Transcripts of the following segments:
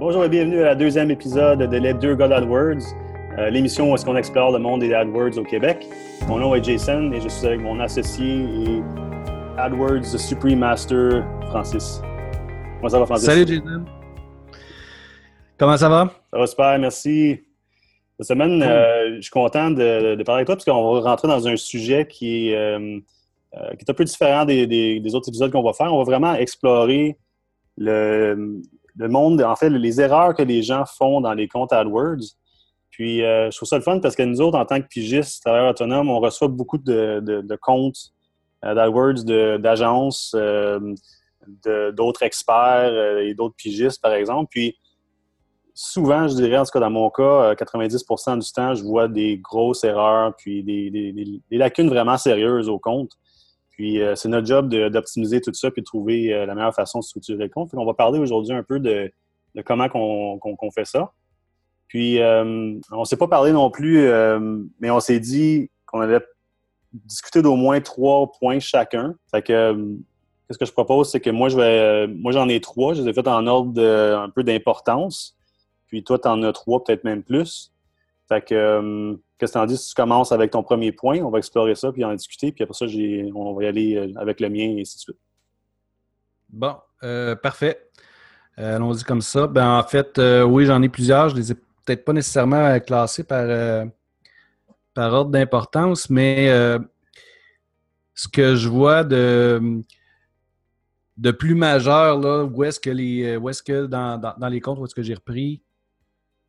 Bonjour et bienvenue à la deuxième épisode de Les deux gars AdWords, euh, l'émission où est-ce qu'on explore le monde des AdWords au Québec. Mon nom est Jason et je suis avec mon associé et AdWords Supreme Master, Francis. Comment ça va, Francis? Salut, Jason. Comment ça va? Ça va super, merci. Cette semaine, euh, je suis content de, parler avec toi parce qu'on va rentrer dans un sujet qui est, euh, qui est un peu différent des, des autres épisodes qu'on va faire. On va vraiment explorer le, le monde, en fait, les erreurs que les gens font dans les comptes AdWords. Puis, euh, je trouve ça le fun parce que nous autres, en tant que pigistes, travailleurs autonomes, on reçoit beaucoup de, comptes euh, d'AdWords d'agences, euh, d'autres experts et d'autres pigistes, par exemple. Puis, souvent, je dirais, en tout cas dans mon cas, 90% du temps, je vois des grosses erreurs puis des, des lacunes vraiment sérieuses au compte. Puis euh, c'est notre job d'optimiser tout ça puis de trouver euh, la meilleure façon de structurer le compte. on va parler aujourd'hui un peu de, comment on fait ça. Puis euh, on ne s'est pas parlé non plus, mais on s'est dit qu'on allait discuter d'au moins trois points chacun. Fait que ce que je propose, c'est que moi je vais moi j'en ai trois, je les ai fait en ordre de, un peu d'importance. Puis toi, tu en as trois, peut-être même plus. Fait que Qu'est-ce que tu en dis si tu commences avec ton premier point? On va explorer ça, puis en discuter, puis après ça, on va y aller euh, avec le mien et ainsi de suite. Bon, euh, parfait. Euh, allons-y comme ça. Ben, en fait, oui, j'en ai plusieurs. Je les ai peut-être pas nécessairement classés par, par ordre d'importance, mais ce que je vois de, de plus majeur, là, où est-ce que les. Où est-ce que dans, dans, les comptes, où est-ce que j'ai repris,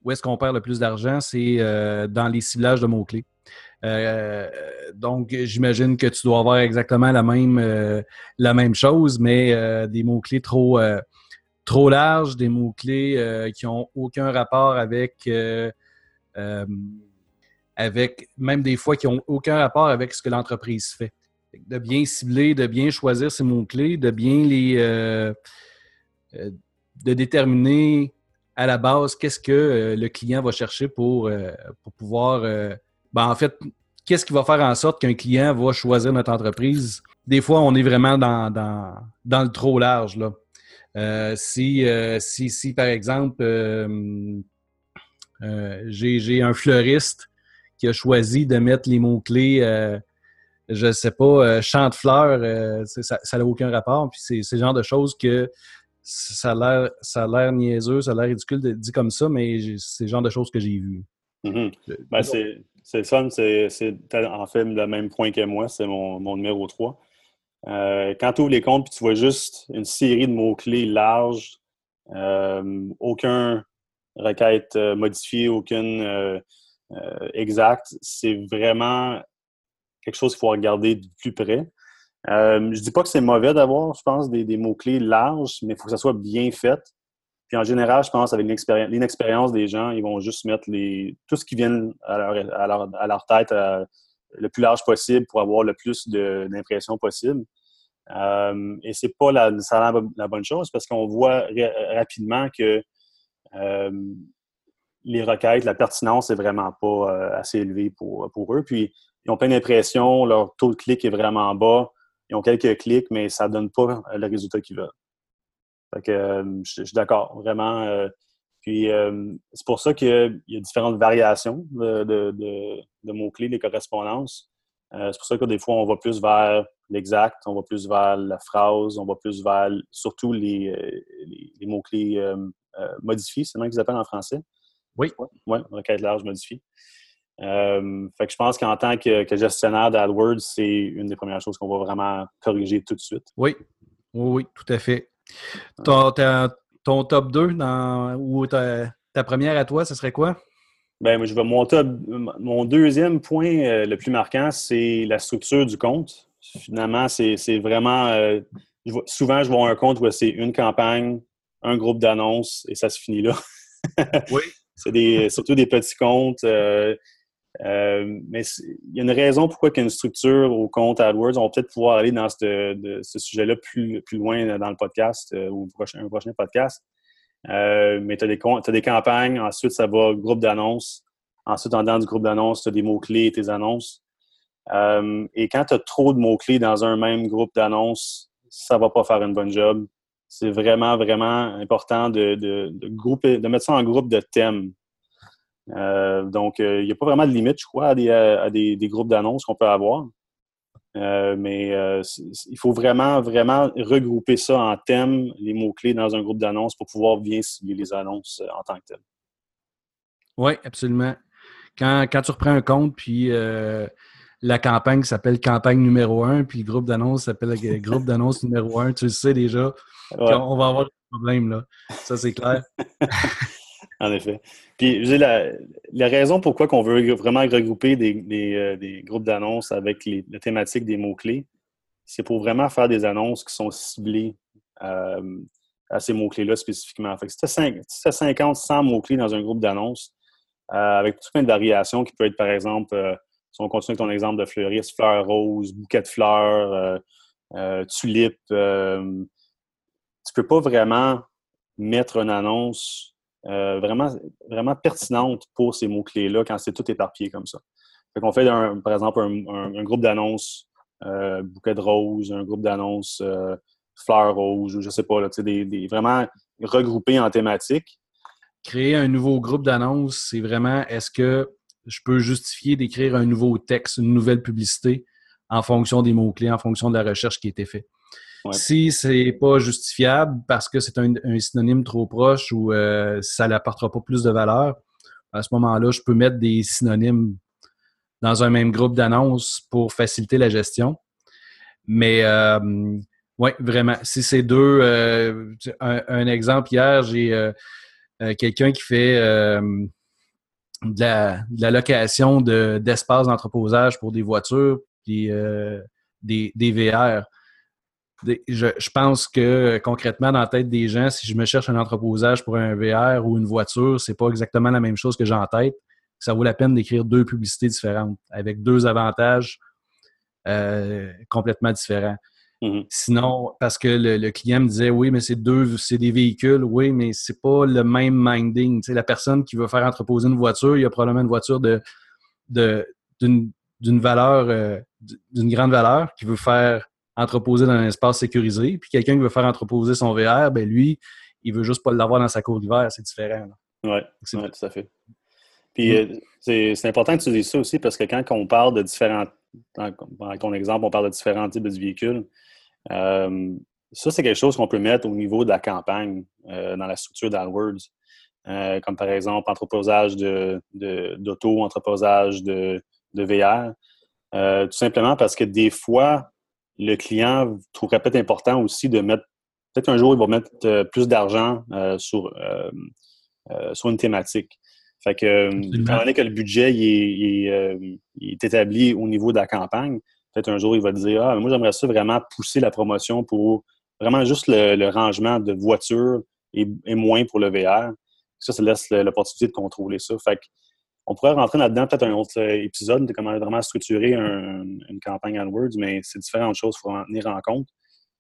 où est-ce qu'on perd le plus d'argent, c'est euh, dans les ciblages de mots-clés. Euh, donc, j'imagine que tu dois avoir exactement la même, euh, la même chose, mais des mots-clés trop, trop larges, des mots-clés qui n'ont aucun rapport avec, avec, même des fois qui n'ont aucun rapport avec ce que l'entreprise fait. De bien cibler, de bien choisir ces mots-clés, de bien les... de déterminer à la base, qu'est-ce que euh, le client va chercher pour, euh, pour pouvoir. Euh, ben, en fait, qu'est-ce qui va faire en sorte qu'un client va choisir notre entreprise? Des fois, on est vraiment dans, dans, le trop large. Là. si, si, si, par exemple, j'ai un fleuriste qui a choisi de mettre les mots-clés, je ne sais pas, champ de fleurs, ça n'a aucun rapport. Puis c'est le genre de choses que ça a l'air niaiseux, ça a l'air ridicule de dire comme ça, mais c'est le genre de choses que j'ai vues. Mm-hmm. Ben, c'est le fun, c'est en fait le même point que moi, c'est mon, numéro 3. Euh, quand tu ouvres les comptes et tu vois juste une série de mots-clés larges, euh, aucun requête euh, modifiée, aucune exacte, c'est vraiment quelque chose qu'il faut regarder de plus près. Euh, je dis pas que c'est mauvais d'avoir, je pense, des, mots-clés larges, mais il faut que ça soit bien fait. Puis en général, je pense avec l'inexpérience des gens, ils vont juste mettre tout ce qui vient à leur, tête euh, le plus large possible pour avoir le plus d'impressions possible. Euh, et c'est pas la, bonne chose parce qu'on voit rapidement que euh, les requêtes, la pertinence n'est vraiment pas assez élevée pour, pour eux. Puis ils ont plein d'impressions, leur taux de clic est vraiment bas ils ont quelques clics, mais ça ne donne pas le résultat qu'ils veulent. Fait que, euh, je, suis d'accord, vraiment. Euh, puis euh, c'est pour ça qu'il y a différentes variations de, mots-clés, des correspondances. c'est pour ça que des fois, on va plus vers l'exact, on va plus vers la phrase, on va plus vers surtout les, mots-clés modifiés, c'est le qu'ils appellent en français? Oui. Oui, requête large modifiée. Euh, fait que je pense qu'en tant que, gestionnaire d'AdWords, c'est une des premières choses qu'on va vraiment corriger tout de suite. Oui, oui, tout à fait. Ton, top 2 dans, ou ta, première à toi, ce serait quoi? Ben, je vais, mon, mon deuxième point euh, le plus marquant, c'est la structure du compte. Finalement, c'est vraiment. Euh, souvent, je vois un compte où c'est une campagne, un groupe d'annonces et ça se finit là. oui. C'est surtout des petits comptes. Euh, mais il y a une raison pourquoi il y a une structure au compte AdWords. On va peut-être pouvoir aller dans ce, sujet-là plus, plus loin dans le podcast euh, ou un prochain podcast. Euh, mais tu as, des campagnes, ensuite ça va groupe d'annonces. Ensuite, en dedans du groupe d'annonces, tu as des mots-clés et tes annonces. et quand tu as trop de mots-clés dans un même groupe d'annonces, ça va pas faire une bonne job. c'est vraiment, vraiment important de, de, de mettre ça en groupe de thèmes. Euh, donc, il n'y a pas vraiment de limite, je crois, à des, groupes d'annonces qu'on peut avoir. mais il faut vraiment, vraiment regrouper ça en thèmes, les mots-clés dans un groupe d'annonces pour pouvoir bien cibler les annonces en tant que telles. Oui, absolument. Quand, tu reprends un compte, puis la campagne s'appelle campagne numéro un, puis le groupe d'annonces s'appelle groupe d'annonces numéro un. Tu le sais déjà. On va avoir des problèmes, là. Ça, c'est clair. en effet. Puis, la, la raison pourquoi on veut vraiment regrouper des, euh, groupes d'annonces avec les, la thématique des mots-clés, c'est pour vraiment faire des annonces qui sont ciblées euh, à ces mots-clés-là spécifiquement. Fait que si tu as 50, 100 mots-clés dans un groupe d'annonces, euh, avec tout plein de variations qui peut être, par exemple, si on continue avec ton exemple de fleuriste, fleurs roses, bouquet de fleurs, euh, tu peux pas vraiment mettre une annonce vraiment, vraiment pertinente pour ces mots-clés-là quand c'est tout éparpillé comme ça. Fait fait, par exemple, un, groupe d'annonces bouquet de roses, un groupe d'annonces fleurs roses, ou je sais pas, des, vraiment regroupés en thématique. Créer un nouveau groupe d'annonces, c'est vraiment est-ce que je peux justifier d'écrire un nouveau texte, une nouvelle publicité en fonction des mots-clés, en fonction de la recherche qui a été faite? Si c'est pas justifiable parce que c'est un, synonyme trop proche ou euh, ça n'apportera pas plus de valeur, à ce moment-là, je peux mettre des synonymes dans un même groupe d'annonces pour faciliter la gestion. Mais euh, oui, vraiment, si c'est deux, euh, un, exemple hier, j'ai quelqu'un qui fait de la, location d'espace d'entreposage pour des voitures euh, des, des, VR. Je, pense que concrètement, dans la tête des gens, si je me cherche un entreposage pour un VR ou une voiture, c'est pas exactement la même chose que j'ai en tête. Ça vaut la peine d'écrire deux publicités différentes avec deux avantages euh, complètement différents. Mhm. Sinon, parce que le, client me disait oui, mais c'est deux, c'est des véhicules, oui, mais c'est pas le même minding. la personne qui veut faire entreposer une voiture, il y a probablement une voiture de, d'une, valeur, euh, d'une grande valeur, qui veut faire entreposer dans un espace sécurisé. Puis quelqu'un qui veut faire entreposer son VR, ben lui, il veut juste pas l'avoir dans sa cour d'hiver, c'est différent. Oui, ouais, tout à fait. Puis mm. euh, c'est, important que tu dises ça aussi parce que quand on parle de différents, dans ton exemple, on parle de différents types de véhicules, euh, ça, c'est quelque chose qu'on peut mettre au niveau de la campagne euh, dans la structure d'AdWords. Comme par exemple entreposage d'auto, de, d'auto, entreposage de, de VR. tout simplement parce que des fois, le client trouverait peut-être important aussi de mettre, peut-être un jour, il va mettre plus d'argent sur, sur une thématique. Fait que, étant donné que le budget il est, établi au niveau de la campagne, Peut-être un jour, il va dire Ah, moi, j'aimerais ça vraiment pousser la promotion pour vraiment juste le, rangement de voitures et, moins pour le VR. Ça, ça laisse l'opportunité de contrôler ça. Fait on pourrait rentrer là-dedans, peut-être un autre épisode de comment vraiment structurer une campagne AdWords, mais c'est différentes choses qu'il faut en tenir en compte.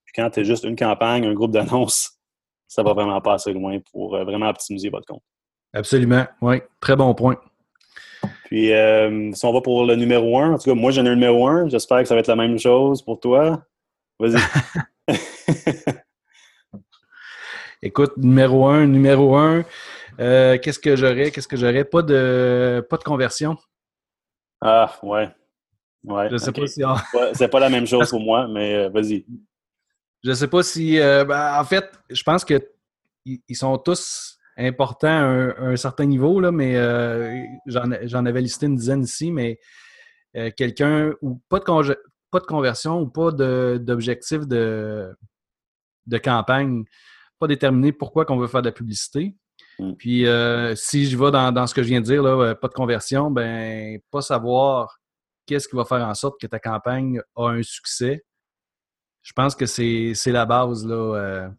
Puis quand tu juste une campagne, un groupe d'annonces, ça va vraiment pas assez loin pour euh, vraiment optimiser votre compte. Absolument, oui. Très bon point. Puis, euh, si on va pour le numéro un, en tout cas, moi, j'en ai un numéro un. J'espère que ça va être la même chose pour toi. Vas-y. Écoute, numéro un, numéro un, euh, qu'est-ce que j'aurais? Qu'est-ce que j'aurais? Pas de, pas de conversion. Ah, ouais. Ouais. Je sais pas si. C'est pas la même chose pour moi, mais euh, vas-y. Je sais pas si. Ben, en fait, je pense que ils sont tous important à un, certain niveau, là, mais euh, j'en avais listé une dizaine ici, mais euh, quelqu'un ou pas de, pas de conversion ou pas d'objectif de, de, campagne, pas déterminé pourquoi qu'on veut faire de la publicité. Mm. Puis euh, si je vais dans, ce que je viens de dire, là, pas de conversion, ben pas savoir qu'est-ce qui va faire en sorte que ta campagne a un succès. Je pense que c'est la base là,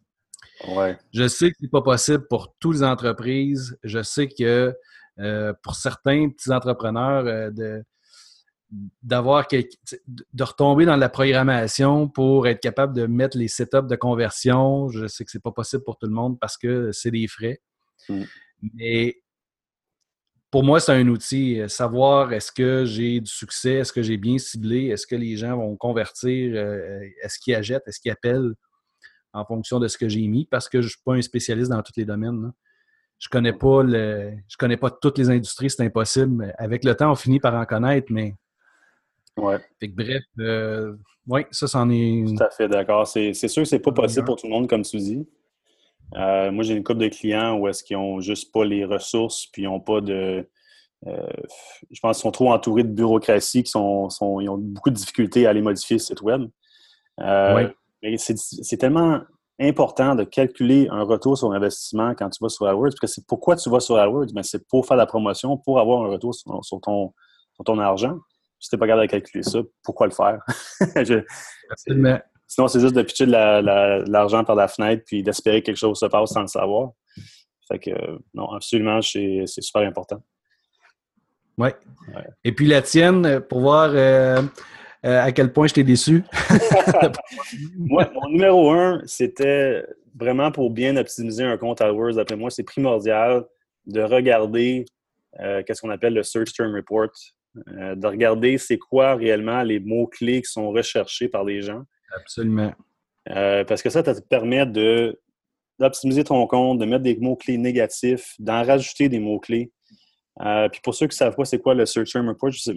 je sais que ce n'est pas possible pour toutes les entreprises. Je sais que euh, pour certains petits entrepreneurs, euh, de d'avoir de retomber dans la programmation pour être capable de mettre les setups de conversion. Je sais que c'est pas possible pour tout le monde parce que c'est des frais. Mm. Mais pour moi, c'est un outil. Euh, savoir est-ce que j'ai du succès, est-ce que j'ai bien ciblé, est-ce que les gens vont convertir, est-ce qu'ils achètent, est-ce qu'ils appellent en fonction de ce que j'ai mis parce que je ne suis pas un spécialiste dans tous les domaines. Je connais pas le, je connais pas toutes les industries, c'est impossible. Avec le temps, on finit par en connaître, mais. Ouais. bref, euh, oui, ça, c'en est. Tout à fait d'accord. C'est sûr que c'est pas possible pour tout le monde, comme tu dis. Euh, moi, j'ai une couple de clients où est-ce qu'ils ont juste pas les ressources, puis ils n'ont pas de. Euh, je pense qu'ils sont trop entourés de bureaucratie, qui sont, sont, ils ont beaucoup de difficultés à aller modifier le site web. Euh, c'est tellement important de calculer un retour sur investissement quand tu vas sur AdWords, parce que c'est pourquoi tu vas sur AdWords, mais c'est pour faire la promotion, pour avoir un retour sur, ton, ton argent. Si tu n'es pas capable de calculer ça, pourquoi le faire? sinon, c'est juste de pitcher de l'argent par la fenêtre puis d'espérer que quelque chose se passe sans le savoir. Fait que, non, absolument, c'est super important. Oui. Ouais. Et puis la tienne, pour voir euh, euh, à quel point je t'ai déçu? moi, mon numéro un, c'était vraiment pour bien optimiser un compte AdWords. D'après moi, c'est primordial de regarder euh, qu'est-ce qu'on appelle le Search Term Report, euh, de regarder c'est quoi réellement les mots-clés qui sont recherchés par les gens. Absolument. parce que ça, ça te permet de d'optimiser ton compte, de mettre des mots-clés négatifs, d'en rajouter des mots-clés. Euh, puis pour ceux qui ne savent pas c'est quoi le Search Term Report, je,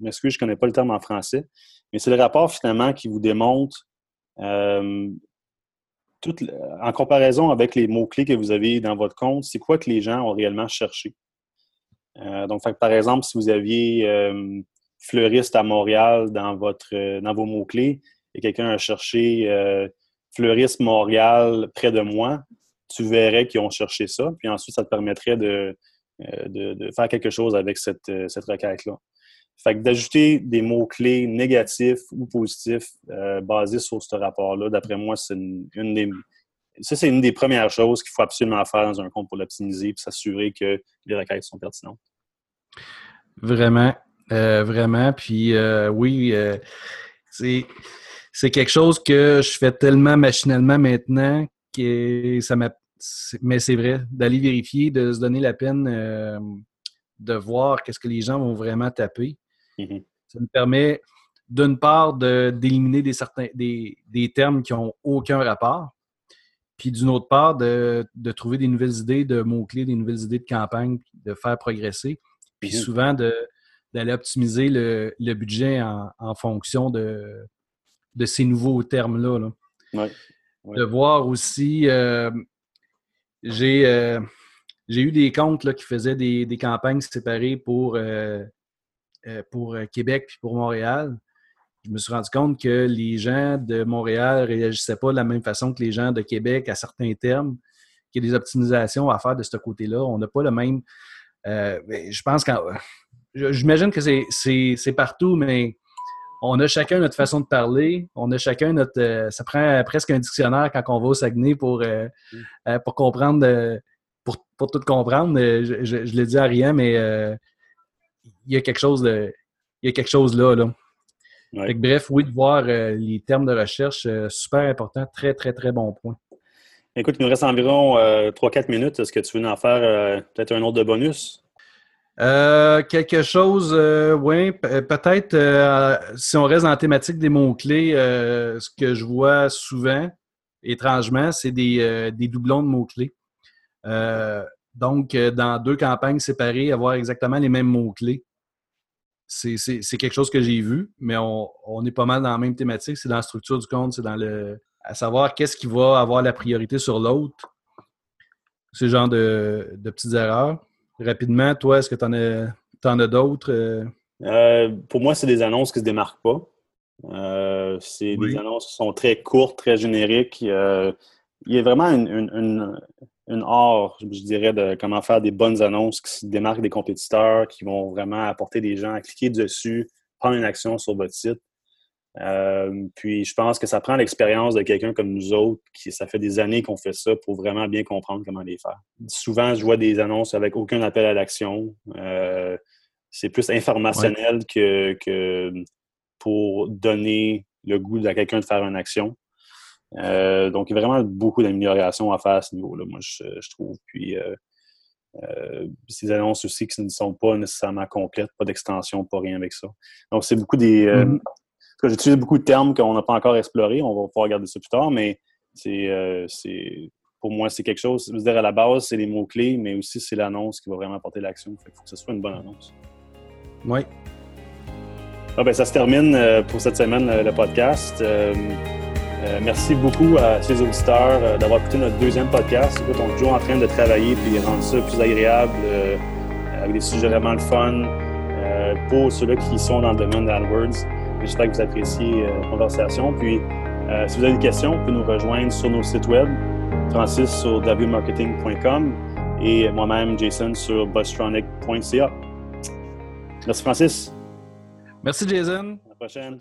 m'excuse, je ne connais pas le terme en français, mais c'est le rapport finalement qui vous démontre, euh, en comparaison avec les mots-clés que vous avez dans votre compte, c'est quoi que les gens ont réellement cherché. Euh, donc, par exemple, si vous aviez fleuriste à Montréal dans, votre, dans vos mots-clés et quelqu'un a cherché fleuriste Montréal près de moi, tu verrais qu'ils ont cherché ça. Puis ensuite, ça te permettrait de, euh, de, faire quelque chose avec cette, euh, cette requête-là. Fait que d'ajouter des mots-clés négatifs ou positifs euh, basés sur ce rapport-là, d'après moi, c'est une, des. Ça, c'est une des premières choses qu'il faut absolument faire dans un compte pour l'optimiser et s'assurer que les requêtes sont pertinentes. Vraiment, vraiment. Puis oui, c'est quelque chose que je fais tellement machinalement maintenant que ça m'a mais c'est vrai, d'aller vérifier, de se donner la peine euh, de voir qu'est-ce que les gens vont vraiment taper. Mm-hmm. Ça nous permet, d'une part, d'éliminer des, certains, des, termes qui n'ont aucun rapport, puis d'une autre part, de, trouver des nouvelles idées de mots-clés, des nouvelles idées de campagne, de faire progresser, puis mm-hmm. souvent d'aller optimiser le, budget en, fonction de, de ces nouveaux termes-là. De voir aussi, euh, euh, j'ai eu des comptes là, qui faisaient des, campagnes séparées pour, euh, pour Québec puis pour Montréal. Je me suis rendu compte que les gens de Montréal ne réagissaient pas de la même façon que les gens de Québec à certains termes, qu'il y a des optimisations à faire de ce côté-là. On n'a pas le même. je pense que. J'imagine que c'est partout, mais on a chacun notre façon de parler, on a chacun notre. Euh, ça prend presque un dictionnaire quand on va au Saguenay pour, euh, mm. euh, pour comprendre, pour, tout comprendre. Je, je, l'ai dit à rien, mais il y a quelque chose de. Il y a quelque chose là. là. bref, oui, de voir les termes de recherche, super important, très, très, très bon point. Écoute, il nous reste environ 3-4 minutes. Est-ce que tu veux en faire peut-être un autre de bonus? Euh, quelque chose, euh, oui, euh, peut-être si on reste dans la thématique des mots-clés, ce que je vois souvent, étrangement, c'est des, doublons de mots-clés. donc, dans deux campagnes séparées, avoir exactement les mêmes mots-clés. C'est quelque chose que j'ai vu, mais on, est pas mal dans la même thématique. C'est dans la structure du compte, c'est dans le. à savoir qu'est-ce qui va avoir la priorité sur l'autre. Ce genre de petites erreurs rapidement, toi, est-ce que tu en as, d'autres? Euh? Euh, pour moi, c'est des annonces qui ne se démarquent pas. Euh, c'est des annonces qui sont très courtes, très génériques. il y a vraiment une, une, art, je dirais, de comment faire des bonnes annonces qui se démarquent des compétiteurs, qui vont vraiment apporter des gens à cliquer dessus, prendre une action sur votre site. Euh, puis je pense que ça prend l'expérience de quelqu'un comme nous autres, qui ça fait des années qu'on fait ça pour vraiment bien comprendre comment les faire. Souvent, je vois des annonces avec aucun appel à l'action. Euh, c'est plus informationnel que, pour donner le goût à quelqu'un de faire une action. Euh, donc, il y a vraiment beaucoup d'améliorations à faire à ce niveau-là, moi, je, trouve. Puis, ces annonces aussi qui ne sont pas nécessairement complètes, pas d'extension, pas rien avec ça. Donc, c'est beaucoup des, mm-hmm. J'utilise beaucoup de termes qu'on n'a pas encore explorés. On va pouvoir regarder ça plus tard, mais c'est, pour moi, c'est quelque chose. Je veux dire, à la base, c'est les mots-clés, mais aussi c'est l'annonce qui va vraiment apporter l'action. Il faut que ce soit une bonne annonce. Oui. Ah, ben, ça se termine pour cette semaine, le podcast. merci beaucoup à les auditeurs d'avoir écouté notre deuxième podcast. Écoute, on est toujours en train de travailler et rendre ça plus agréable avec des sujets vraiment le fun pour ceux-là qui sont dans le domaine d'AdWords. J'espère que vous appréciez la conversation. Puis, si vous avez des questions, vous pouvez nous rejoindre sur nos sites web, Francis sur wmarketing.com et moi-même, Jason, sur bustronic.ca. Merci, Francis. Merci, Jason. À la prochaine.